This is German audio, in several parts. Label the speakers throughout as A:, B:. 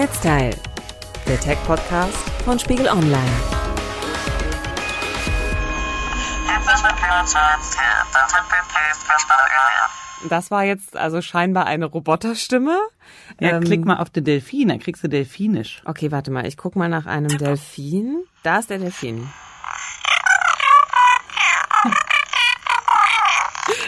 A: Netzteil, der Tech-Podcast von Spiegel Online. Das war jetzt also scheinbar eine Roboterstimme.
B: Ja, ähm, klick mal auf den Delfin, dann kriegst du Delfinisch.
A: Okay, warte mal, ich guck mal nach einem Delfin. Da ist der Delfin.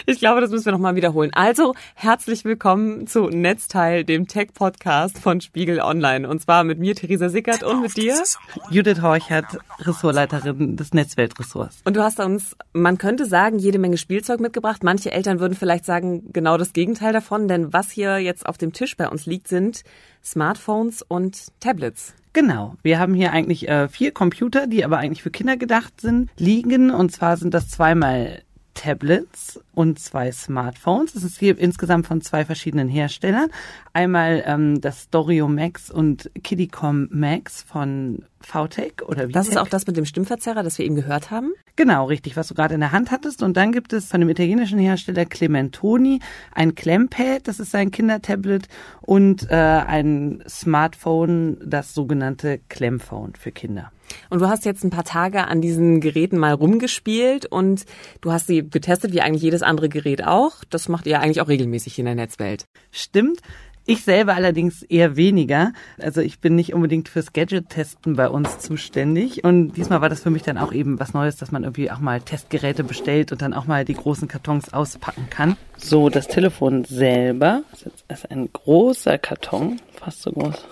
A: Ich glaube, das müssen wir nochmal wiederholen. Also, herzlich willkommen zu Netzteil, dem Tech-Podcast von Spiegel Online. Und zwar mit mir, Theresa Sickert, und mit dir,
B: Judith Horchert, Ressortleiterin des Netzweltressorts.
A: Und du hast uns, man könnte sagen, jede Menge Spielzeug mitgebracht. Manche Eltern würden vielleicht sagen, genau das Gegenteil davon. Denn was hier jetzt auf dem Tisch bei uns liegt, sind Smartphones und Tablets.
B: Genau. Wir haben hier eigentlich äh, vier Computer, die aber eigentlich für Kinder gedacht sind, liegen. Und zwar sind das zweimal Tablets und zwei Smartphones. Das ist hier insgesamt von zwei verschiedenen Herstellern. Einmal ähm, das Dorio Max und Kiddycom Max von VTech oder wie?
A: Das ist auch das mit dem Stimmverzerrer, das wir eben gehört haben.
B: Genau, richtig, was du gerade in der Hand hattest. Und dann gibt es von dem italienischen Hersteller Clementoni ein Klempad, das ist sein Kindertablet, und äh, ein Smartphone, das sogenannte Klemmphone für Kinder.
A: Und du hast jetzt ein paar Tage an diesen Geräten mal rumgespielt und du hast sie getestet, wie eigentlich jedes andere Gerät auch. Das macht ihr eigentlich auch regelmäßig in der Netzwelt.
B: Stimmt. Ich selber allerdings eher weniger. Also ich bin nicht unbedingt fürs Gadget-Testen bei uns zuständig. Und diesmal war das für mich dann auch eben was Neues, dass man irgendwie auch mal Testgeräte bestellt und dann auch mal die großen Kartons auspacken kann. So, das Telefon selber ist jetzt ein großer Karton, fast so groß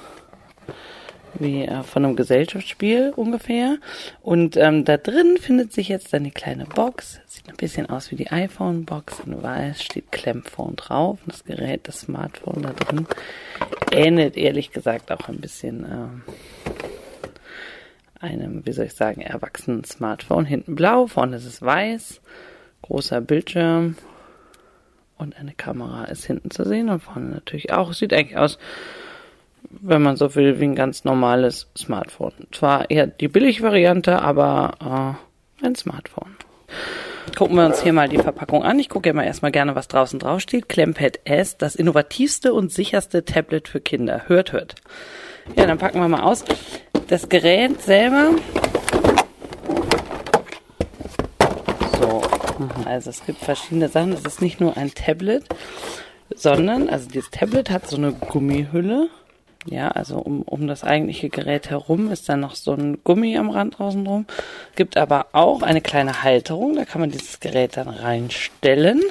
B: wie äh, von einem Gesellschaftsspiel ungefähr. Und ähm, da drin findet sich jetzt die kleine Box. Sieht ein bisschen aus wie die iPhone-Box. In weiß steht Klemmphone drauf. Und das Gerät, das Smartphone da drin, ähnelt ehrlich gesagt auch ein bisschen äh, einem, wie soll ich sagen, erwachsenen Smartphone. Hinten blau, vorne ist es weiß. Großer Bildschirm. Und eine Kamera ist hinten zu sehen und vorne natürlich auch. Sieht eigentlich aus wenn man so will, wie ein ganz normales Smartphone. Zwar eher die Billigvariante, aber äh, ein Smartphone. Gucken wir uns hier mal die Verpackung an. Ich gucke ja mal erstmal gerne, was draußen drauf steht. S, das innovativste und sicherste Tablet für Kinder. Hört, hört. Ja, dann packen wir mal aus. Das Gerät selber. So, also es gibt verschiedene Sachen. Es ist nicht nur ein Tablet, sondern, also dieses Tablet hat so eine Gummihülle ja, also um, um das eigentliche Gerät herum ist dann noch so ein Gummi am Rand draußen drum. Gibt aber auch eine kleine Halterung, da kann man dieses Gerät dann reinstellen.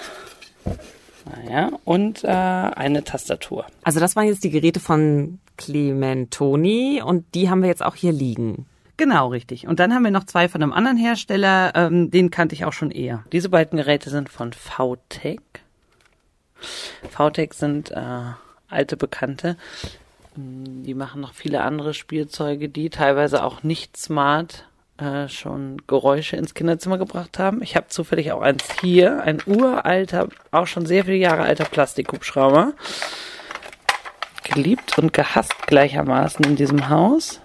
B: Naja, und äh, eine Tastatur.
A: Also das waren jetzt die Geräte von Clementoni und die haben wir jetzt auch hier liegen.
B: Genau, richtig. Und dann haben wir noch zwei von einem anderen Hersteller, ähm, den kannte ich auch schon eher. Diese beiden Geräte sind von VTech. VTech sind äh, alte Bekannte. Die machen noch viele andere Spielzeuge, die teilweise auch nicht smart äh, schon Geräusche ins Kinderzimmer gebracht haben. Ich habe zufällig auch eins hier, ein uralter, auch schon sehr viele Jahre alter Plastikhubschrauber. Geliebt und gehasst gleichermaßen in diesem Haus.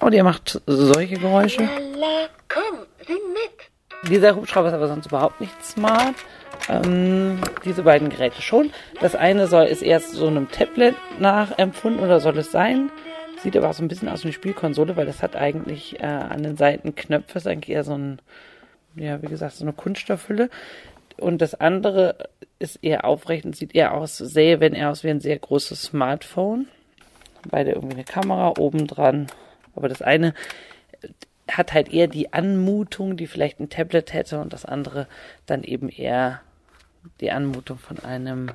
B: Und ihr macht solche Geräusche. Lala, komm, sing mit. Dieser Hubschrauber ist aber sonst überhaupt nicht smart. Ähm, diese beiden Geräte schon. Das eine soll ist erst so einem Tablet nachempfunden oder soll es sein. Sieht aber auch so ein bisschen aus wie eine Spielkonsole, weil das hat eigentlich äh, an den Seiten Knöpfe, ist eigentlich eher so ein, ja, wie gesagt, so eine Kunststoffhülle. Und das andere ist eher aufrecht und sieht eher aus, sähe, wenn er aus wie ein sehr großes Smartphone. Beide irgendwie eine Kamera oben dran. Aber das eine hat halt eher die Anmutung, die vielleicht ein Tablet hätte und das andere dann eben eher die Anmutung von einem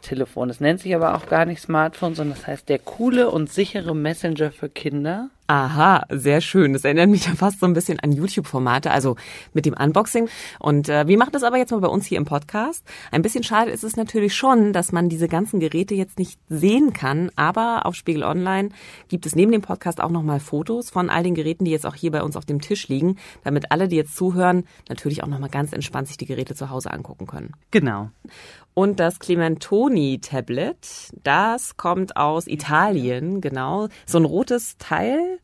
B: Telefon. Es nennt sich aber auch gar nicht Smartphone, sondern das heißt der coole und sichere Messenger für Kinder.
A: Aha, sehr schön. Das erinnert mich ja fast so ein bisschen an YouTube-Formate, also mit dem Unboxing. Und äh, wir machen das aber jetzt mal bei uns hier im Podcast. Ein bisschen schade ist es natürlich schon, dass man diese ganzen Geräte jetzt nicht sehen kann, aber auf Spiegel Online gibt es neben dem Podcast auch nochmal Fotos von all den Geräten, die jetzt auch hier bei uns auf dem Tisch liegen, damit alle, die jetzt zuhören, natürlich auch nochmal ganz entspannt sich die Geräte zu Hause angucken können.
B: Genau.
A: Und das Clementoni Tablet, das kommt aus Italien, genau. So ein rotes Teil.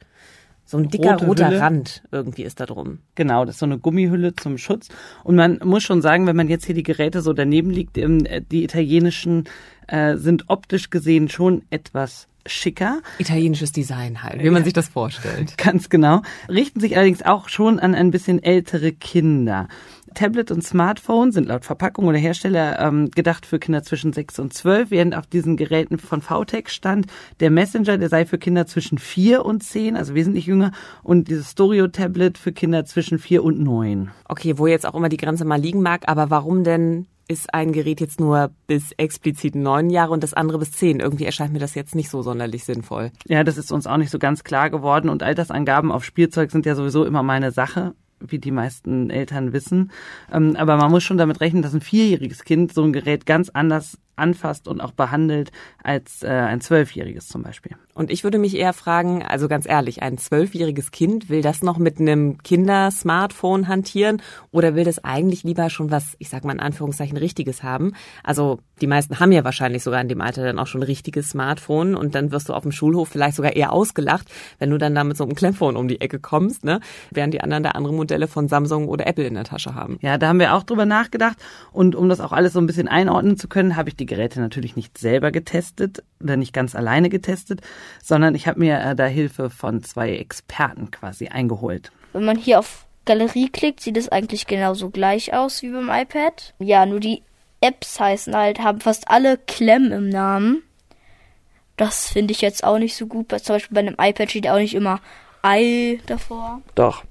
A: so ein dicker
B: rote
A: roter
B: Hülle.
A: Rand irgendwie ist da drum.
B: Genau, das ist so eine Gummihülle zum Schutz. Und man muss schon sagen, wenn man jetzt hier die Geräte so daneben liegt, ähm, die italienischen äh, sind optisch gesehen schon etwas schicker.
A: Italienisches Design halt, wie man sich das vorstellt.
B: Ganz genau. Richten sich allerdings auch schon an ein bisschen ältere Kinder. Tablet und Smartphone sind laut Verpackung oder Hersteller ähm, gedacht für Kinder zwischen 6 und 12, während auf diesen Geräten von VTech stand, der Messenger, der sei für Kinder zwischen 4 und 10, also wesentlich jünger, und dieses Stereo-Tablet für Kinder zwischen 4 und 9.
A: Okay, wo jetzt auch immer die Grenze mal liegen mag, aber warum denn ist ein Gerät jetzt nur bis explizit neun Jahre und das andere bis zehn? Irgendwie erscheint mir das jetzt nicht so sonderlich sinnvoll.
B: Ja, das ist uns auch nicht so ganz klar geworden und Altersangaben auf Spielzeug sind ja sowieso immer meine Sache wie die meisten Eltern wissen. Ähm, aber man muss schon damit rechnen, dass ein vierjähriges Kind so ein Gerät ganz anders anfasst und auch behandelt als äh, ein zwölfjähriges zum Beispiel.
A: Und ich würde mich eher fragen, also ganz ehrlich, ein zwölfjähriges Kind will das noch mit einem Kindersmartphone hantieren oder will das eigentlich lieber schon was, ich sag mal in Anführungszeichen, richtiges haben? Also die meisten haben ja wahrscheinlich sogar in dem Alter dann auch schon ein richtiges Smartphone und dann wirst du auf dem Schulhof vielleicht sogar eher ausgelacht, wenn du dann da mit so einem Klemmphone um die Ecke kommst, ne? Während die anderen da andere Modelle von Samsung oder Apple in der Tasche haben.
B: Ja, da haben wir auch drüber nachgedacht und um das auch alles so ein bisschen einordnen zu können, habe ich die Geräte natürlich nicht selber getestet oder nicht ganz alleine getestet, sondern ich habe mir äh, da Hilfe von zwei Experten quasi eingeholt.
C: Wenn man hier auf Galerie klickt, sieht es eigentlich genauso gleich aus wie beim iPad. Ja, nur die Apps heißen halt, haben fast alle Clem im Namen. Das finde ich jetzt auch nicht so gut. Zum Beispiel bei einem iPad steht auch nicht immer i davor.
B: Doch.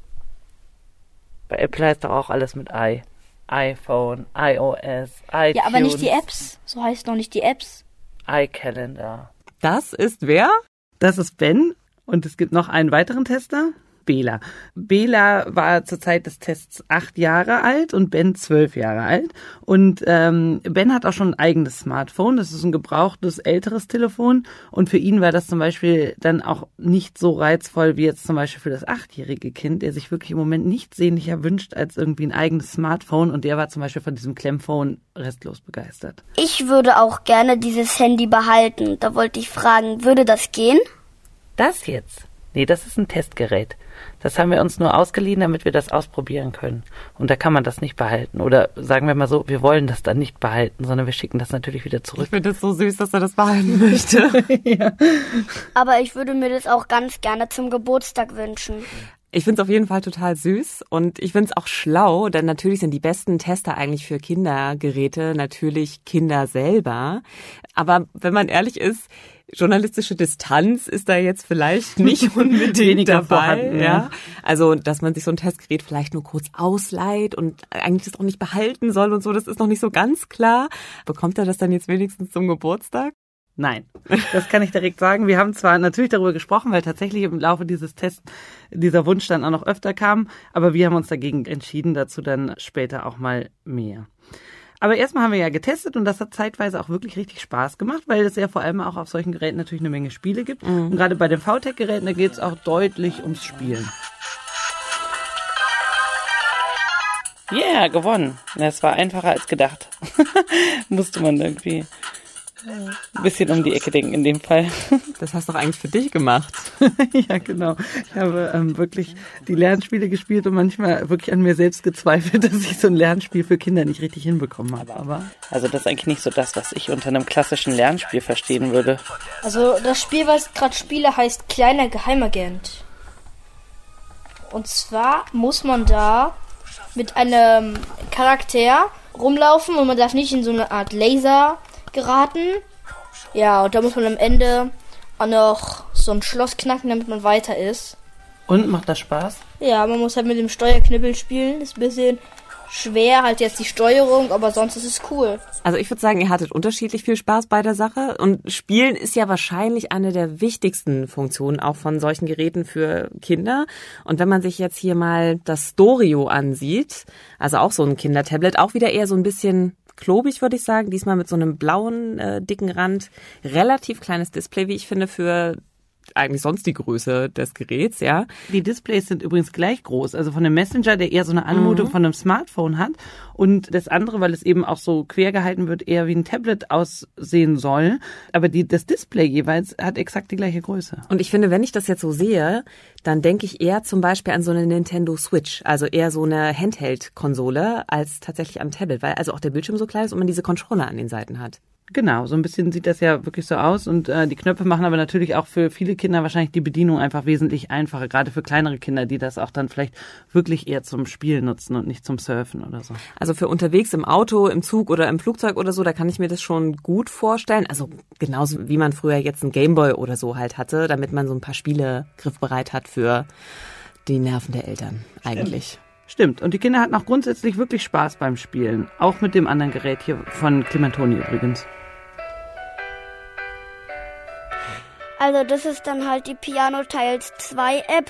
B: Bei Apple heißt doch auch alles mit i. iPhone, iOS, iTunes.
C: Ja, aber nicht die Apps. So heißt noch nicht die Apps.
B: iCalendar.
A: Das ist wer?
B: Das ist Ben und es gibt noch einen weiteren Tester, Bela. Bela war zur Zeit des Tests acht Jahre alt und Ben zwölf Jahre alt. Und ähm, Ben hat auch schon ein eigenes Smartphone. Das ist ein gebrauchtes, älteres Telefon. Und für ihn war das zum Beispiel dann auch nicht so reizvoll wie jetzt zum Beispiel für das achtjährige Kind, der sich wirklich im Moment nichts sehnlicher wünscht als irgendwie ein eigenes Smartphone. Und der war zum Beispiel von diesem Klemmphone restlos begeistert.
D: Ich würde auch gerne dieses Handy behalten. Da wollte ich fragen, würde das gehen?
B: Das jetzt? Nee, das ist ein Testgerät. Das haben wir uns nur ausgeliehen, damit wir das ausprobieren können. Und da kann man das nicht behalten. Oder sagen wir mal so, wir wollen das dann nicht behalten, sondern wir schicken das natürlich wieder
A: Ich
B: zurück.
A: finde es so süß, dass er das behalten möchte.
D: Aber ich würde mir das auch ganz gerne zum Geburtstag wünschen.
A: Ich finde es auf jeden Fall total süß und ich finde es auch schlau, denn natürlich sind die besten Tester eigentlich für Kindergeräte natürlich Kinder selber. Aber wenn man ehrlich ist, journalistische Distanz ist da jetzt vielleicht nicht unbedingt dabei.
B: vorhanden, ja.
A: Also, dass man sich so ein Testgerät vielleicht nur kurz ausleiht und eigentlich das auch nicht behalten soll und so, das ist noch nicht so ganz klar. Bekommt er das dann jetzt wenigstens zum Geburtstag?
B: Nein, das kann ich direkt sagen. Wir haben zwar natürlich darüber gesprochen, weil tatsächlich im Laufe dieses Tests dieser Wunsch dann auch noch öfter kam, aber wir haben uns dagegen entschieden, dazu dann später auch mal mehr. Aber erstmal haben wir ja getestet und das hat zeitweise auch wirklich richtig Spaß gemacht, weil es ja vor allem auch auf solchen Geräten natürlich eine Menge Spiele gibt. Und gerade bei den VTech-Geräten, da geht es auch deutlich ums Spielen. Yeah, gewonnen. Das war einfacher als gedacht. Musste man irgendwie ein bisschen um die Ecke denken in dem Fall.
A: Das hast du doch eigentlich für dich gemacht.
B: ja, genau. Ich habe ähm, wirklich die Lernspiele gespielt und manchmal wirklich an mir selbst gezweifelt, dass ich so ein Lernspiel für Kinder nicht richtig hinbekommen habe. Aber also das ist eigentlich nicht so das, was ich unter einem klassischen Lernspiel verstehen würde.
C: Also das Spiel, was ich gerade spiele, heißt Kleiner Geheimagent. Und zwar muss man da mit einem Charakter rumlaufen und man darf nicht in so eine Art Laser geraten. Ja, und da muss man am Ende auch noch so ein Schloss knacken, damit man weiter ist.
B: Und macht das Spaß?
C: Ja, man muss halt mit dem Steuerknibbel spielen. Ist ein bisschen schwer, halt jetzt die Steuerung, aber sonst ist es cool.
A: Also ich würde sagen, ihr hattet unterschiedlich viel Spaß bei der Sache und Spielen ist ja wahrscheinlich eine der wichtigsten Funktionen auch von solchen Geräten für Kinder. Und wenn man sich jetzt hier mal das Storio ansieht, also auch so ein Kindertablet, auch wieder eher so ein bisschen klobig, würde ich sagen. Diesmal mit so einem blauen, äh, dicken Rand. Relativ kleines Display, wie ich finde, für eigentlich sonst die Größe des Geräts, ja.
B: Die Displays sind übrigens gleich groß. Also von dem Messenger, der eher so eine Anmutung mhm. von einem Smartphone hat. Und das andere, weil es eben auch so quer gehalten wird, eher wie ein Tablet aussehen soll. Aber die, das Display jeweils hat exakt die gleiche Größe.
A: Und ich finde, wenn ich das jetzt so sehe, dann denke ich eher zum Beispiel an so eine Nintendo Switch, also eher so eine Handheld-Konsole als tatsächlich am Tablet, weil also auch der Bildschirm so klein ist und man diese Controller an den Seiten hat.
B: Genau, so ein bisschen sieht das ja wirklich so aus und äh, die Knöpfe machen aber natürlich auch für viele Kinder wahrscheinlich die Bedienung einfach wesentlich einfacher, gerade für kleinere Kinder, die das auch dann vielleicht wirklich eher zum Spiel nutzen und nicht zum Surfen oder so.
A: Also für unterwegs im Auto, im Zug oder im Flugzeug oder so, da kann ich mir das schon gut vorstellen. Also genauso wie man früher jetzt einen Gameboy oder so halt hatte, damit man so ein paar Spiele griffbereit hat für die Nerven der Eltern eigentlich.
B: Stimmt. Stimmt. Und die Kinder hatten auch grundsätzlich wirklich Spaß beim Spielen. Auch mit dem anderen Gerät hier von Clementoni übrigens.
D: Also das ist dann halt die Piano Tiles 2 App.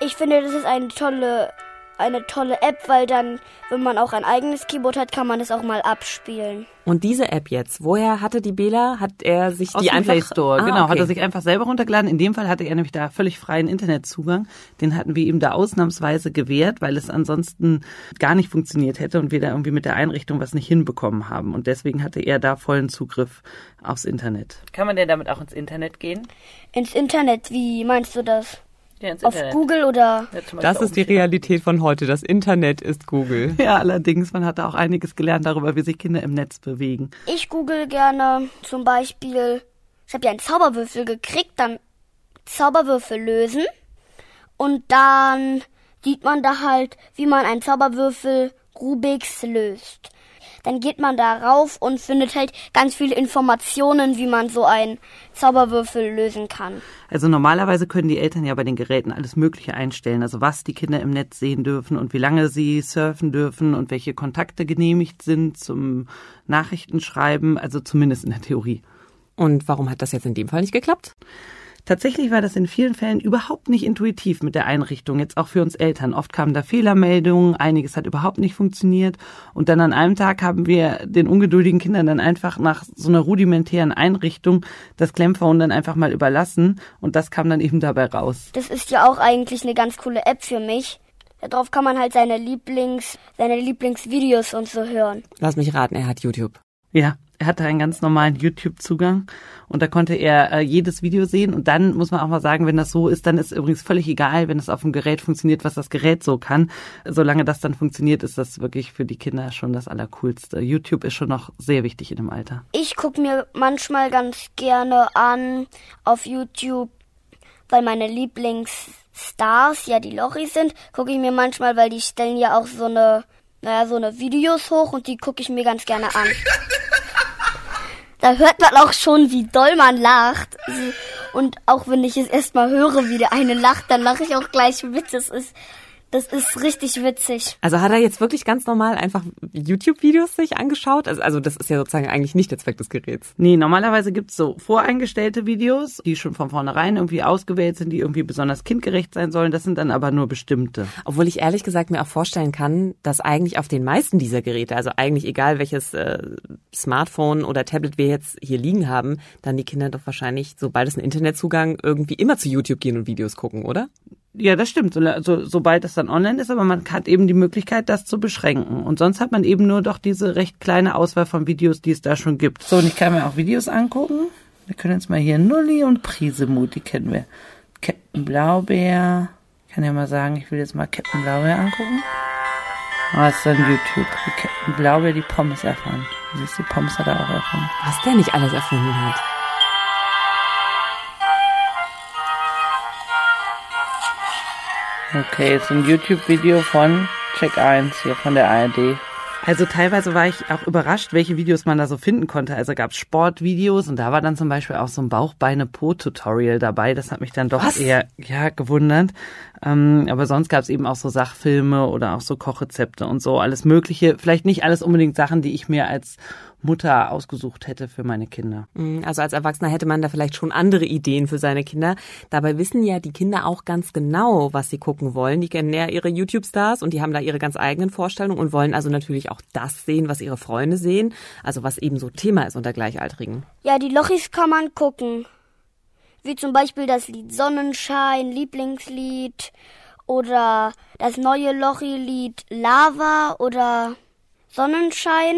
D: Ich finde, das ist eine tolle eine tolle App, weil dann, wenn man auch ein eigenes Keyboard hat, kann man es auch mal abspielen.
A: Und diese App jetzt, woher hatte die Bela? Hat er sich
B: Aus
A: die
B: dem
A: einfach
B: Play Store, ah, genau, okay. hat er sich einfach selber runtergeladen. In dem Fall hatte er nämlich da völlig freien Internetzugang. Den hatten wir ihm da ausnahmsweise gewährt, weil es ansonsten gar nicht funktioniert hätte und wir da irgendwie mit der Einrichtung was nicht hinbekommen haben. Und deswegen hatte er da vollen Zugriff aufs Internet.
A: Kann man denn damit auch ins Internet gehen?
D: Ins Internet, wie meinst du das? Ja, Auf Internet. Google oder?
A: Ja, das ist die Realität von heute. Das Internet ist Google.
B: Ja, allerdings, man hat da auch einiges gelernt darüber, wie sich Kinder im Netz bewegen.
D: Ich google gerne zum Beispiel, ich habe ja einen Zauberwürfel gekriegt, dann Zauberwürfel lösen und dann sieht man da halt, wie man einen Zauberwürfel Rubiks löst dann geht man da rauf und findet halt ganz viele Informationen, wie man so einen Zauberwürfel lösen kann.
B: Also normalerweise können die Eltern ja bei den Geräten alles Mögliche einstellen, also was die Kinder im Netz sehen dürfen und wie lange sie surfen dürfen und welche Kontakte genehmigt sind zum Nachrichtenschreiben, also zumindest in der Theorie.
A: Und warum hat das jetzt in dem Fall nicht geklappt?
B: Tatsächlich war das in vielen Fällen überhaupt nicht intuitiv mit der Einrichtung, jetzt auch für uns Eltern. Oft kamen da Fehlermeldungen, einiges hat überhaupt nicht funktioniert. Und dann an einem Tag haben wir den ungeduldigen Kindern dann einfach nach so einer rudimentären Einrichtung das Klemmphone dann einfach mal überlassen. Und das kam dann eben dabei raus.
D: Das ist ja auch eigentlich eine ganz coole App für mich. Darauf kann man halt seine Lieblings, seine Lieblingsvideos und so hören.
A: Lass mich raten, er hat YouTube.
B: Ja, er hatte einen ganz normalen YouTube-Zugang und da konnte er äh, jedes Video sehen. Und dann muss man auch mal sagen, wenn das so ist, dann ist übrigens völlig egal, wenn es auf dem Gerät funktioniert, was das Gerät so kann. Solange das dann funktioniert, ist das wirklich für die Kinder schon das Allercoolste. YouTube ist schon noch sehr wichtig in dem Alter.
D: Ich gucke mir manchmal ganz gerne an auf YouTube, weil meine Lieblingsstars ja die Lochis sind, gucke ich mir manchmal, weil die stellen ja auch so eine, naja, so eine Videos hoch und die gucke ich mir ganz gerne an. Da hört man auch schon, wie doll man lacht. Und auch wenn ich es erstmal höre, wie der eine lacht, dann lache ich auch gleich mit. Das ist das ist richtig witzig.
A: Also hat er jetzt wirklich ganz normal einfach YouTube-Videos sich angeschaut? Also, also das ist ja sozusagen eigentlich nicht der Zweck des Geräts.
B: Nee, normalerweise gibt's so voreingestellte Videos, die schon von vornherein irgendwie ausgewählt sind, die irgendwie besonders kindgerecht sein sollen. Das sind dann aber nur bestimmte.
A: Obwohl ich ehrlich gesagt mir auch vorstellen kann, dass eigentlich auf den meisten dieser Geräte, also eigentlich egal welches äh, Smartphone oder Tablet wir jetzt hier liegen haben, dann die Kinder doch wahrscheinlich, sobald es einen Internetzugang, irgendwie immer zu YouTube gehen und Videos gucken, oder?
B: Ja, das stimmt, so, so, sobald das dann online ist, aber man hat eben die Möglichkeit, das zu beschränken. Und sonst hat man eben nur doch diese recht kleine Auswahl von Videos, die es da schon gibt. So, und ich kann mir auch Videos angucken. Wir können jetzt mal hier Nulli und Prisemut, die kennen wir. Captain Blaubeer. Ich kann ja mal sagen, ich will jetzt mal Captain Blaubeer angucken. Ah, oh, ist dann YouTube. Wie Captain Blaubeer die Pommes erfahren. Siehst du, die Pommes hat er auch erfunden.
A: Was der nicht alles erfunden hat.
B: Okay, jetzt ein YouTube-Video von Check 1 hier von der ARD. Also teilweise war ich auch überrascht, welche Videos man da so finden konnte. Also gab es Sportvideos und da war dann zum Beispiel auch so ein Bauchbeine-Po-Tutorial dabei. Das hat mich dann doch Was? eher ja gewundert. Ähm, aber sonst gab es eben auch so Sachfilme oder auch so Kochrezepte und so alles Mögliche. Vielleicht nicht alles unbedingt Sachen, die ich mir als Mutter ausgesucht hätte für meine Kinder.
A: Mhm, also als Erwachsener hätte man da vielleicht schon andere Ideen für seine Kinder. Dabei wissen ja die Kinder auch ganz genau, was sie gucken wollen. Die kennen ja ihre YouTube-Stars und die haben da ihre ganz eigenen Vorstellungen und wollen also natürlich auch das sehen, was ihre Freunde sehen. Also was eben so Thema ist unter Gleichaltrigen.
D: Ja, die Lochis kann man gucken. wie zum Beispiel das Lied Sonnenschein, Lieblingslied oder das neue Lochi-Lied Lava oder Sonnenschein.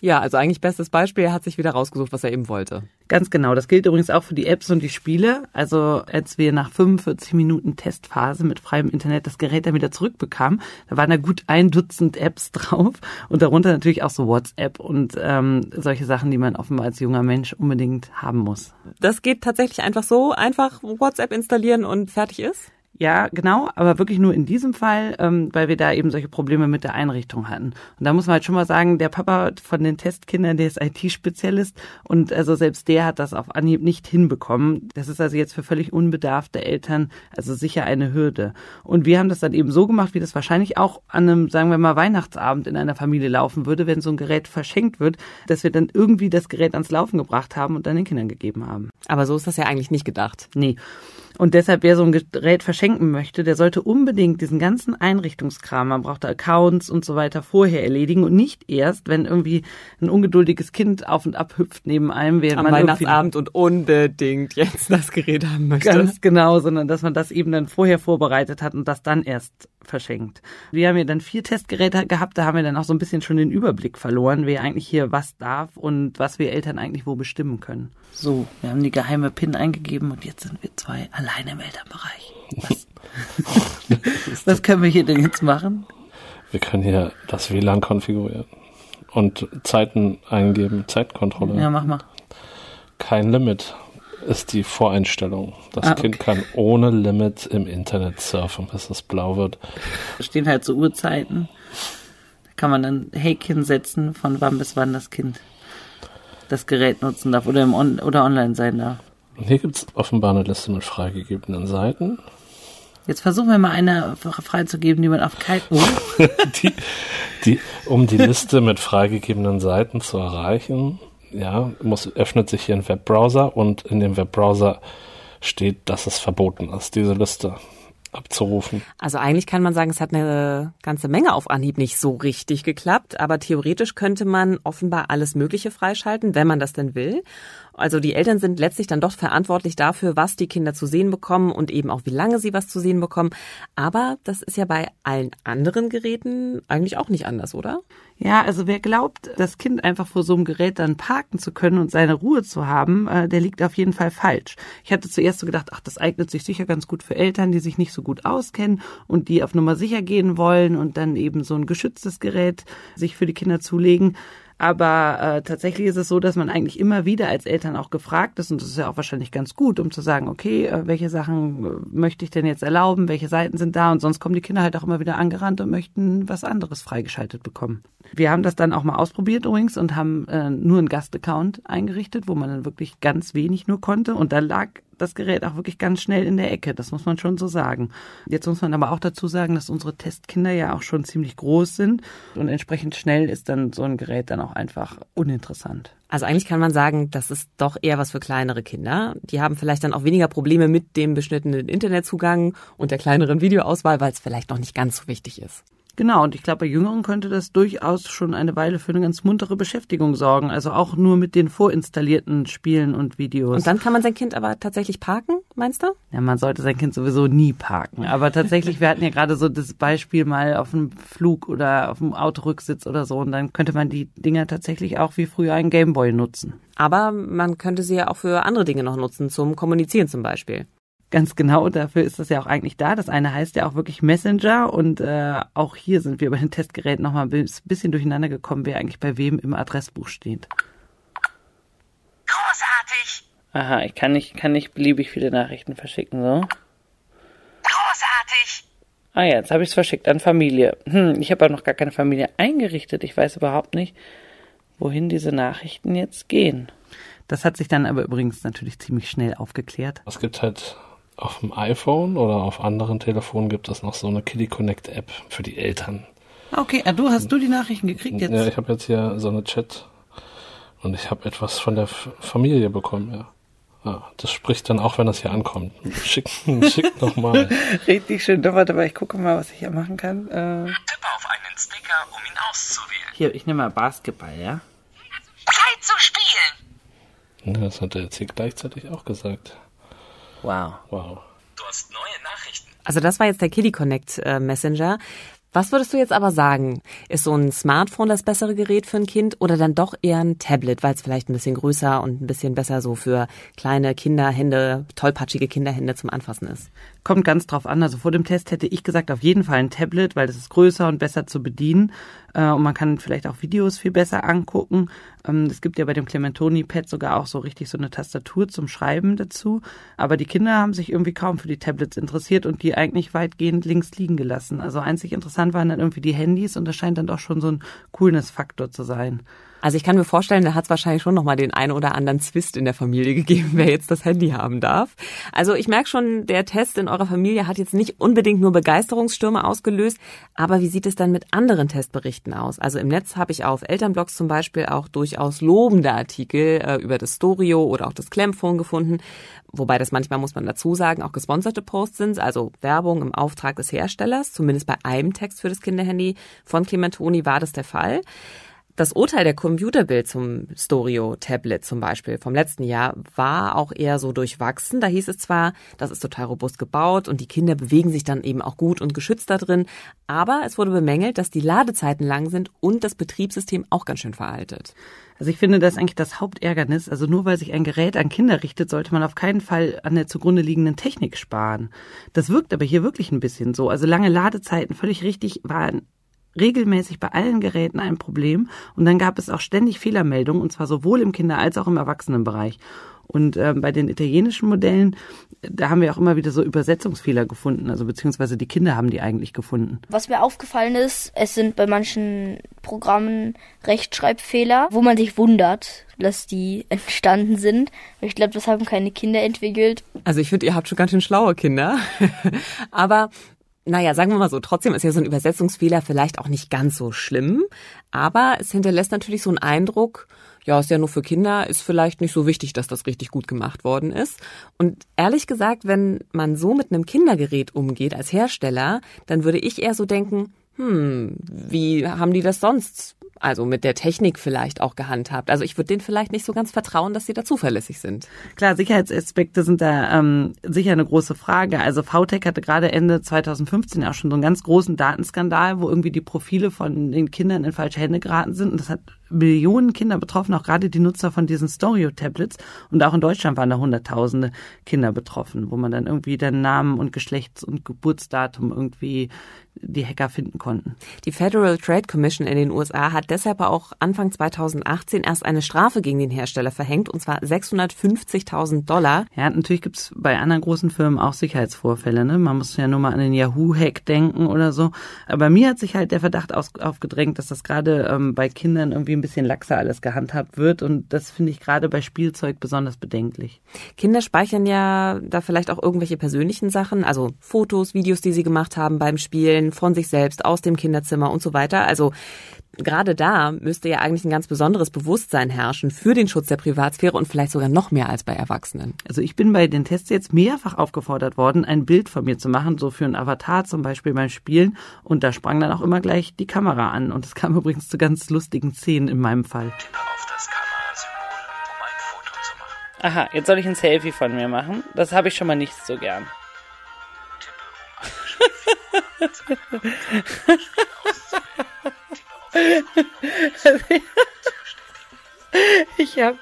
A: Ja, also eigentlich bestes Beispiel, er hat sich wieder rausgesucht, was er eben wollte.
B: Ganz genau. Das gilt übrigens auch für die Apps und die Spiele. Also als wir nach 45 Minuten Testphase mit freiem Internet das Gerät dann wieder zurückbekamen, da waren da gut ein Dutzend Apps drauf und darunter natürlich auch so WhatsApp und ähm, solche Sachen, die man offenbar als junger Mensch unbedingt haben muss.
A: Das geht tatsächlich einfach so, einfach WhatsApp installieren und fertig ist?
B: Ja, genau, aber wirklich nur in diesem Fall, ähm, weil wir da eben solche Probleme mit der Einrichtung hatten. Und da muss man halt schon mal sagen, der Papa von den Testkindern, der ist IT-Spezialist und also selbst der hat das auf Anhieb nicht hinbekommen. Das ist also jetzt für völlig unbedarfte Eltern also sicher eine Hürde. Und wir haben das dann eben so gemacht, wie das wahrscheinlich auch an einem, sagen wir mal, Weihnachtsabend in einer Familie laufen würde, wenn so ein Gerät verschenkt wird, dass wir dann irgendwie das Gerät ans Laufen gebracht haben und dann den Kindern gegeben haben.
A: Aber so ist das ja eigentlich nicht gedacht.
B: Nee. Und deshalb, wer so ein Gerät verschenken möchte, der sollte unbedingt diesen ganzen Einrichtungskram, man braucht Accounts und so weiter, vorher erledigen und nicht erst, wenn irgendwie ein ungeduldiges Kind auf und ab hüpft neben einem, während
A: Am
B: man
A: Weihnachtsabend und unbedingt jetzt das Gerät haben möchte.
B: Ganz genau, sondern dass man das eben dann vorher vorbereitet hat und das dann erst verschenkt. Wir haben ja dann vier Testgeräte gehabt, da haben wir dann auch so ein bisschen schon den Überblick verloren, wer eigentlich hier was darf und was wir Eltern eigentlich wo bestimmen können. So, wir haben die geheime PIN eingegeben und jetzt sind wir zwei alleine im Elternbereich. Was, was können wir hier denn jetzt machen?
E: Wir können hier das WLAN konfigurieren und Zeiten eingeben, Zeitkontrolle.
B: Ja, mach mal.
E: Kein Limit ist die Voreinstellung. Das
B: Ah,
E: Kind
B: okay.
E: kann ohne Limit im Internet surfen, bis es blau wird.
B: Da stehen halt so Uhrzeiten. Da kann man dann Häkchen setzen, von wann bis wann das Kind das Gerät nutzen darf oder, im On oder online sein darf.
E: Hier gibt's offenbar eine Liste mit freigegebenen Seiten.
B: Jetzt versuchen wir mal eine freizugeben, die man auf keinen... Oh,
E: die, die, um die Liste mit freigegebenen Seiten zu erreichen, ja, muss, öffnet sich hier ein Webbrowser und in dem Webbrowser steht, dass es verboten ist, diese Liste abzurufen.
A: Also eigentlich kann man sagen, es hat eine ganze Menge auf Anhieb nicht so richtig geklappt, aber theoretisch könnte man offenbar alles Mögliche freischalten, wenn man das denn will. Also die Eltern sind letztlich dann doch verantwortlich dafür, was die Kinder zu sehen bekommen und eben auch wie lange sie was zu sehen bekommen. Aber das ist ja bei allen anderen Geräten eigentlich auch nicht anders, oder?
B: Ja, also wer glaubt, das Kind einfach vor so einem Gerät dann parken zu können und seine Ruhe zu haben, äh, der liegt auf jeden Fall falsch. Ich hatte zuerst so gedacht, ach, das eignet sich sicher ganz gut für Eltern, die sich nicht so gut auskennen und die auf Nummer sicher gehen wollen und dann eben so ein geschütztes Gerät sich für die Kinder zulegen. Aber äh, tatsächlich ist es so, dass man eigentlich immer wieder als Eltern auch gefragt ist, und das ist ja auch wahrscheinlich ganz gut, um zu sagen, okay, äh, welche Sachen äh, möchte ich denn jetzt erlauben, welche Seiten sind da? Und sonst kommen die Kinder halt auch immer wieder angerannt und möchten was anderes freigeschaltet bekommen. Wir haben das dann auch mal ausprobiert übrigens und haben äh, nur einen Gastaccount eingerichtet, wo man dann wirklich ganz wenig nur konnte. Und da lag das Gerät auch wirklich ganz schnell in der Ecke, das muss man schon so sagen. Jetzt muss man aber auch dazu sagen, dass unsere Testkinder ja auch schon ziemlich groß sind und entsprechend schnell ist dann so ein Gerät dann auch einfach uninteressant.
A: Also eigentlich kann man sagen, das ist doch eher was für kleinere Kinder. Die haben vielleicht dann auch weniger Probleme mit dem beschnittenen Internetzugang und der kleineren Videoauswahl, weil es vielleicht noch nicht ganz so wichtig ist.
B: Genau, und ich glaube, bei Jüngeren könnte das durchaus schon eine Weile für eine ganz muntere Beschäftigung sorgen. Also auch nur mit den vorinstallierten Spielen und Videos.
A: Und dann kann man sein Kind aber tatsächlich parken, meinst du?
B: Ja, man sollte sein Kind sowieso nie parken. Aber tatsächlich, wir hatten ja gerade so das Beispiel mal auf einem Flug oder auf dem Autorücksitz oder so. Und dann könnte man die Dinger tatsächlich auch wie früher einen Gameboy nutzen.
A: Aber man könnte sie ja auch für andere Dinge noch nutzen, zum Kommunizieren zum Beispiel.
B: Ganz genau, dafür ist das ja auch eigentlich da. Das eine heißt ja auch wirklich Messenger und äh, auch hier sind wir bei den Testgeräten nochmal ein bisschen durcheinander gekommen, wer eigentlich bei wem im Adressbuch steht.
F: Großartig!
B: Aha, ich kann nicht, kann nicht beliebig viele Nachrichten verschicken, so.
F: Großartig!
B: Ah ja, jetzt habe ich es verschickt an Familie. Hm, ich habe aber noch gar keine Familie eingerichtet. Ich weiß überhaupt nicht, wohin diese Nachrichten jetzt gehen. Das hat sich dann aber übrigens natürlich ziemlich schnell aufgeklärt.
E: Es gibt halt auf dem iPhone oder auf anderen Telefonen gibt es noch so eine Kiddie Connect App für die Eltern.
B: Okay, ah, du hast du die Nachrichten gekriegt jetzt?
E: Ja, ich habe jetzt hier so eine Chat und ich habe etwas von der F Familie bekommen, ja. Ja, das spricht dann auch, wenn das hier ankommt. Schick, schick noch mal.
B: Richtig schön. Da, warte mal, ich gucke mal, was ich hier machen kann. Äh,
F: Tippe auf einen Sticker, um ihn auszuwählen.
B: hier, ich nehme mal Basketball, ja?
F: Zeit zu spielen!
E: Ja, das hat er jetzt hier gleichzeitig auch gesagt.
B: Wow.
E: Wow.
F: Du hast neue Nachrichten.
A: Also das war jetzt der Kitty Connect äh, Messenger. Was würdest du jetzt aber sagen? Ist so ein Smartphone das bessere Gerät für ein Kind oder dann doch eher ein Tablet, weil es vielleicht ein bisschen größer und ein bisschen besser so für kleine Kinderhände, tollpatschige Kinderhände zum Anfassen ist?
B: Kommt ganz drauf an. Also vor dem Test hätte ich gesagt, auf jeden Fall ein Tablet, weil das ist größer und besser zu bedienen. Äh, und man kann vielleicht auch Videos viel besser angucken. Ähm, es gibt ja bei dem Clementoni-Pad sogar auch so richtig so eine Tastatur zum Schreiben dazu. Aber die Kinder haben sich irgendwie kaum für die Tablets interessiert und die eigentlich weitgehend links liegen gelassen. Also einzig interessant waren dann irgendwie die Handys und das scheint dann doch schon so ein Coolness-Faktor zu sein.
A: Also ich kann mir vorstellen, da hat es wahrscheinlich schon nochmal den einen oder anderen Zwist in der Familie gegeben, wer jetzt das Handy haben darf. Also ich merke schon, der Test in eurer Familie hat jetzt nicht unbedingt nur Begeisterungsstürme ausgelöst, aber wie sieht es dann mit anderen Testberichten aus? Also im Netz habe ich auf Elternblogs zum Beispiel auch durchaus lobende Artikel äh, über das Storio oder auch das Clemphone gefunden, wobei das manchmal, muss man dazu sagen, auch gesponserte Posts sind, also Werbung im Auftrag des Herstellers, zumindest bei einem Text für das Kinderhandy von Clementoni war das der Fall. Das Urteil der Computerbild zum Storio-Tablet zum Beispiel vom letzten Jahr war auch eher so durchwachsen. Da hieß es zwar, das ist total robust gebaut und die Kinder bewegen sich dann eben auch gut und geschützt da drin, aber es wurde bemängelt, dass die Ladezeiten lang sind und das Betriebssystem auch ganz schön veraltet.
B: Also ich finde, das ist eigentlich das Hauptärgernis. Also nur weil sich ein Gerät an Kinder richtet, sollte man auf keinen Fall an der zugrunde liegenden Technik sparen. Das wirkt aber hier wirklich ein bisschen so. Also lange Ladezeiten, völlig richtig, waren regelmäßig bei allen Geräten ein Problem und dann gab es auch ständig Fehlermeldungen und zwar sowohl im Kinder- als auch im Erwachsenenbereich. Und ähm, bei den italienischen Modellen, da haben wir auch immer wieder so Übersetzungsfehler gefunden, also beziehungsweise die Kinder haben die eigentlich gefunden.
C: Was mir aufgefallen ist, es sind bei manchen Programmen Rechtschreibfehler, wo man sich wundert, dass die entstanden sind. Ich glaube, das haben keine Kinder entwickelt.
A: Also ich finde, ihr habt schon ganz schön schlaue Kinder. aber naja, sagen wir mal so, trotzdem ist ja so ein Übersetzungsfehler vielleicht auch nicht ganz so schlimm, aber es hinterlässt natürlich so einen Eindruck, ja, ist ja nur für Kinder, ist vielleicht nicht so wichtig, dass das richtig gut gemacht worden ist. Und ehrlich gesagt, wenn man so mit einem Kindergerät umgeht als Hersteller, dann würde ich eher so denken, hm, wie haben die das sonst also mit der Technik vielleicht auch gehandhabt. Also ich würde denen vielleicht nicht so ganz vertrauen, dass sie da zuverlässig sind.
B: Klar, Sicherheitsaspekte sind da ähm, sicher eine große Frage. Also VTech hatte gerade Ende 2015 auch schon so einen ganz großen Datenskandal, wo irgendwie die Profile von den Kindern in falsche Hände geraten sind. Und das hat Millionen Kinder betroffen, auch gerade die Nutzer von diesen Stereo-Tablets. Und auch in Deutschland waren da hunderttausende Kinder betroffen, wo man dann irgendwie den Namen und Geschlechts- und Geburtsdatum irgendwie die Hacker finden konnten.
A: Die Federal Trade Commission in den USA hat deshalb auch Anfang 2018 erst eine Strafe gegen den Hersteller verhängt, und zwar 650.000 Dollar.
B: Ja, natürlich gibt's bei anderen großen Firmen auch Sicherheitsvorfälle. Ne? Man muss ja nur mal an den Yahoo-Hack denken oder so. Aber mir hat sich halt der Verdacht aufgedrängt, dass das gerade ähm, bei Kindern irgendwie ein bisschen laxer alles gehandhabt wird. Und das finde ich gerade bei Spielzeug besonders bedenklich.
A: Kinder speichern ja da vielleicht auch irgendwelche persönlichen Sachen, also Fotos, Videos, die sie gemacht haben beim Spielen von sich selbst, aus dem Kinderzimmer und so weiter. Also gerade da müsste ja eigentlich ein ganz besonderes Bewusstsein herrschen für den Schutz der Privatsphäre und vielleicht sogar noch mehr als bei Erwachsenen.
B: Also ich bin bei den Tests jetzt mehrfach aufgefordert worden, ein Bild von mir zu machen, so für ein Avatar zum Beispiel beim Spielen. Und da sprang dann auch immer gleich die Kamera an. Und es kam übrigens zu ganz lustigen Szenen in meinem Fall.
F: Tippe auf das Kamerasymbol, um ein Foto zu machen.
B: Aha, jetzt soll ich ein Selfie von mir machen. Das habe ich schon mal nicht so gern. Ich habe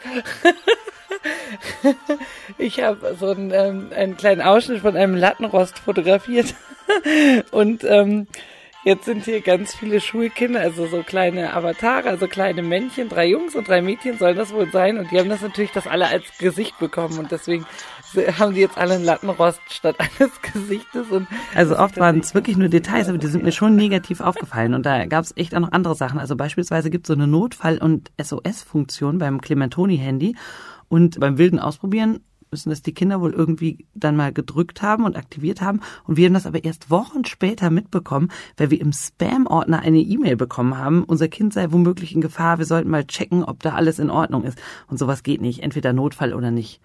B: ich habe so einen, ähm, einen kleinen Ausschnitt von einem Lattenrost fotografiert. Und ähm, jetzt sind hier ganz viele Schulkinder, also so kleine Avatare, also kleine Männchen, drei Jungs und drei Mädchen sollen das wohl sein. Und die haben das natürlich das alle als Gesicht bekommen. Und deswegen haben die jetzt alle einen Lattenrost statt eines Gesichtes und also oft waren es wirklich nur Details, aber die sind mir schon negativ aufgefallen und da gab es echt auch noch andere Sachen. Also beispielsweise gibt es so eine Notfall- und SOS-Funktion beim Clementoni-Handy und beim wilden Ausprobieren müssen das die Kinder wohl irgendwie dann mal gedrückt haben und aktiviert haben. Und wir haben das aber erst Wochen später mitbekommen, weil wir im Spam-Ordner eine E-Mail bekommen haben. Unser Kind sei womöglich in Gefahr. Wir sollten mal checken, ob da alles in Ordnung ist. Und sowas geht nicht. Entweder Notfall oder nicht.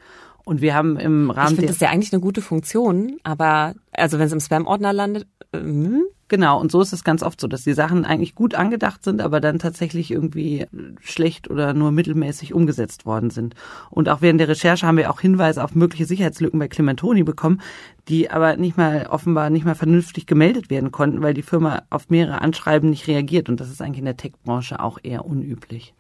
B: Und wir haben im Rahmen
A: Ich finde das ja eigentlich eine gute Funktion, aber also wenn es im Spam-Ordner landet, ähm,
B: Genau, und so ist es ganz oft so, dass die Sachen eigentlich gut angedacht sind, aber dann tatsächlich irgendwie schlecht oder nur mittelmäßig umgesetzt worden sind. Und auch während der Recherche haben wir auch Hinweise auf mögliche Sicherheitslücken bei Clementoni bekommen, die aber nicht mal offenbar nicht mal vernünftig gemeldet werden konnten, weil die Firma auf mehrere Anschreiben nicht reagiert. Und das ist eigentlich in der Tech-Branche auch eher unüblich.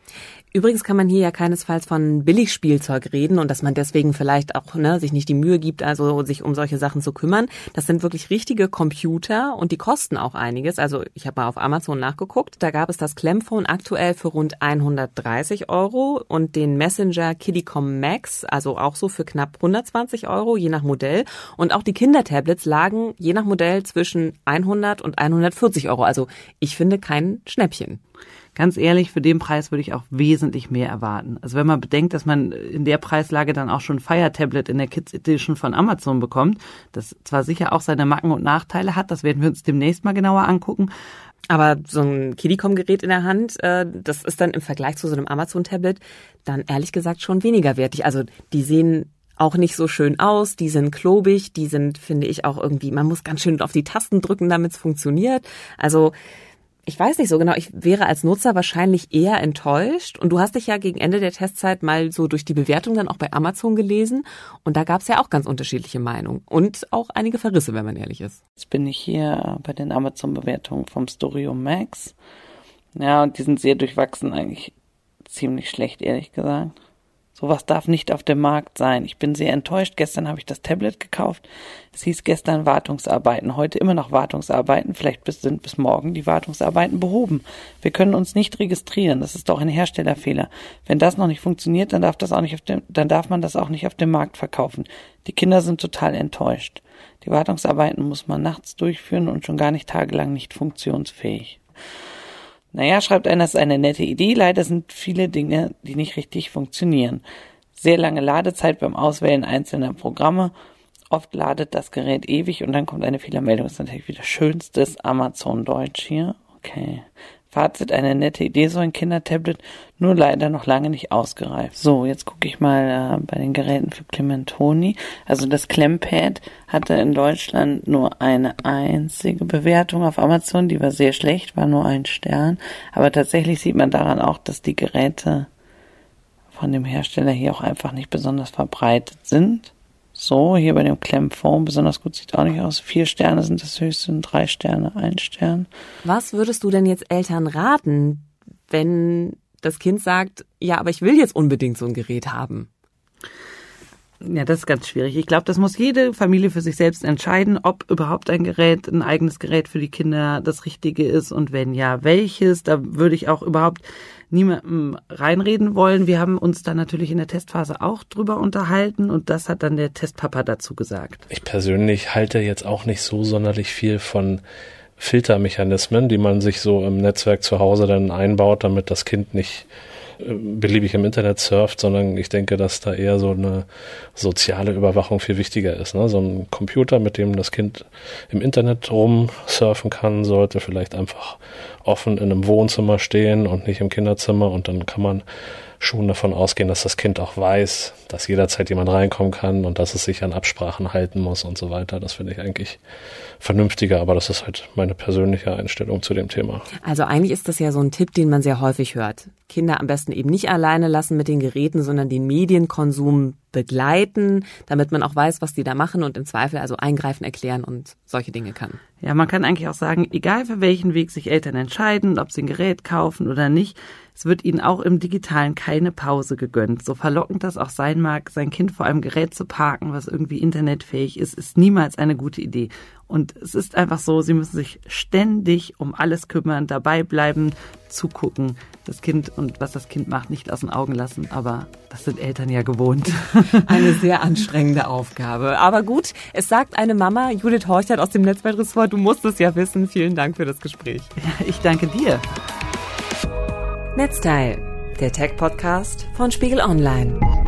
A: Übrigens kann man hier ja keinesfalls von Billigspielzeug reden und dass man deswegen vielleicht auch ne, sich nicht die Mühe gibt, also sich um solche Sachen zu kümmern. Das sind wirklich richtige Computer und die kosten auch einiges. Also ich habe mal auf Amazon nachgeguckt. Da gab es das Clemphone aktuell für rund 130 Euro und den Messenger Kiddycom Max, also auch so für knapp 120 Euro, je nach Modell. Und auch die Kindertablets lagen je nach Modell zwischen 100 und 140 Euro. Also ich finde kein Schnäppchen
B: ganz ehrlich, für den Preis würde ich auch wesentlich mehr erwarten. Also wenn man bedenkt, dass man in der Preislage dann auch schon Fire Tablet in der Kids Edition von Amazon bekommt, das zwar sicher auch seine Macken und Nachteile hat, das werden wir uns demnächst mal genauer angucken.
A: Aber so ein Kiddycom-Gerät in der Hand, äh, das ist dann im Vergleich zu so einem Amazon-Tablet dann ehrlich gesagt schon weniger wertig. Also die sehen auch nicht so schön aus, die sind klobig, die sind, finde ich, auch irgendwie, man muss ganz schön auf die Tasten drücken, damit es funktioniert. Also ich weiß nicht so genau, ich wäre als Nutzer wahrscheinlich eher enttäuscht. Und du hast dich ja gegen Ende der Testzeit mal so durch die Bewertung dann auch bei Amazon gelesen. Und da gab es ja auch ganz unterschiedliche Meinungen und auch einige Verrisse, wenn man ehrlich ist.
B: Jetzt bin ich hier bei den Amazon-Bewertungen vom Storio Max. Ja, und die sind sehr durchwachsen, eigentlich ziemlich schlecht, ehrlich gesagt. Sowas darf nicht auf dem Markt sein. Ich bin sehr enttäuscht. Gestern habe ich das Tablet gekauft. Es hieß gestern Wartungsarbeiten, heute immer noch Wartungsarbeiten. Vielleicht sind bis morgen die Wartungsarbeiten behoben. Wir können uns nicht registrieren. Das ist doch ein Herstellerfehler. Wenn das noch nicht funktioniert, dann darf das auch nicht auf dem, dann darf man das auch nicht auf dem Markt verkaufen. Die Kinder sind total enttäuscht. Die Wartungsarbeiten muss man nachts durchführen und schon gar nicht tagelang nicht funktionsfähig. Naja, schreibt einer, ist eine nette Idee. Leider sind viele Dinge, die nicht richtig funktionieren. Sehr lange Ladezeit beim Auswählen einzelner Programme. Oft ladet das Gerät ewig und dann kommt eine Fehlermeldung. Das ist natürlich wieder schönstes Amazon-Deutsch hier. Okay. Fazit, eine nette Idee, so ein Kindertablet, nur leider noch lange nicht ausgereift. So, jetzt gucke ich mal äh, bei den Geräten für Clementoni. Also das Clempad hatte in Deutschland nur eine einzige Bewertung auf Amazon, die war sehr schlecht, war nur ein Stern. Aber tatsächlich sieht man daran auch, dass die Geräte von dem Hersteller hier auch einfach nicht besonders verbreitet sind. So, hier bei dem Klemmform besonders gut sieht auch nicht aus. Vier Sterne sind das höchste, drei Sterne, ein Stern.
A: Was würdest du denn jetzt Eltern raten, wenn das Kind sagt, ja, aber ich will jetzt unbedingt so ein Gerät haben?
B: Ja, das ist ganz schwierig. Ich glaube, das muss jede Familie für sich selbst entscheiden, ob überhaupt ein Gerät, ein eigenes Gerät für die Kinder das Richtige ist und wenn ja, welches. Da würde ich auch überhaupt niemandem reinreden wollen. Wir haben uns da natürlich in der Testphase auch drüber unterhalten und das hat dann der Testpapa dazu gesagt.
E: Ich persönlich halte jetzt auch nicht so sonderlich viel von Filtermechanismen, die man sich so im Netzwerk zu Hause dann einbaut, damit das Kind nicht beliebig im Internet surft, sondern ich denke, dass da eher so eine soziale Überwachung viel wichtiger ist. Ne? So ein Computer, mit dem das Kind im Internet rumsurfen kann, sollte vielleicht einfach offen in einem Wohnzimmer stehen und nicht im Kinderzimmer und dann kann man schon davon ausgehen, dass das Kind auch weiß, dass jederzeit jemand reinkommen kann und dass es sich an Absprachen halten muss und so weiter. Das finde ich eigentlich vernünftiger, aber das ist halt meine persönliche Einstellung zu dem Thema.
A: Also eigentlich ist das ja so ein Tipp, den man sehr häufig hört. Kinder am besten eben nicht alleine lassen mit den Geräten, sondern den Medienkonsum begleiten, damit man auch weiß, was die da machen und im Zweifel also eingreifen, erklären und solche Dinge kann.
B: Ja, man kann eigentlich auch sagen, egal für welchen Weg sich Eltern entscheiden, ob sie ein Gerät kaufen oder nicht, es wird ihnen auch im Digitalen keine Pause gegönnt. So verlockend das auch sein mag, sein Kind vor einem Gerät zu parken, was irgendwie internetfähig ist, ist niemals eine gute Idee. Und es ist einfach so, sie müssen sich ständig um alles kümmern, dabei bleiben, zugucken, das Kind und was das Kind macht, nicht aus den Augen lassen. Aber das sind Eltern ja gewohnt.
A: Eine sehr anstrengende Aufgabe. Aber gut, es sagt eine Mama, Judith Horchert aus dem Netzwerkressort, du musst es ja wissen. Vielen Dank für das Gespräch.
B: Ja, ich danke dir.
A: Netzteil, der Tech-Podcast von Spiegel Online.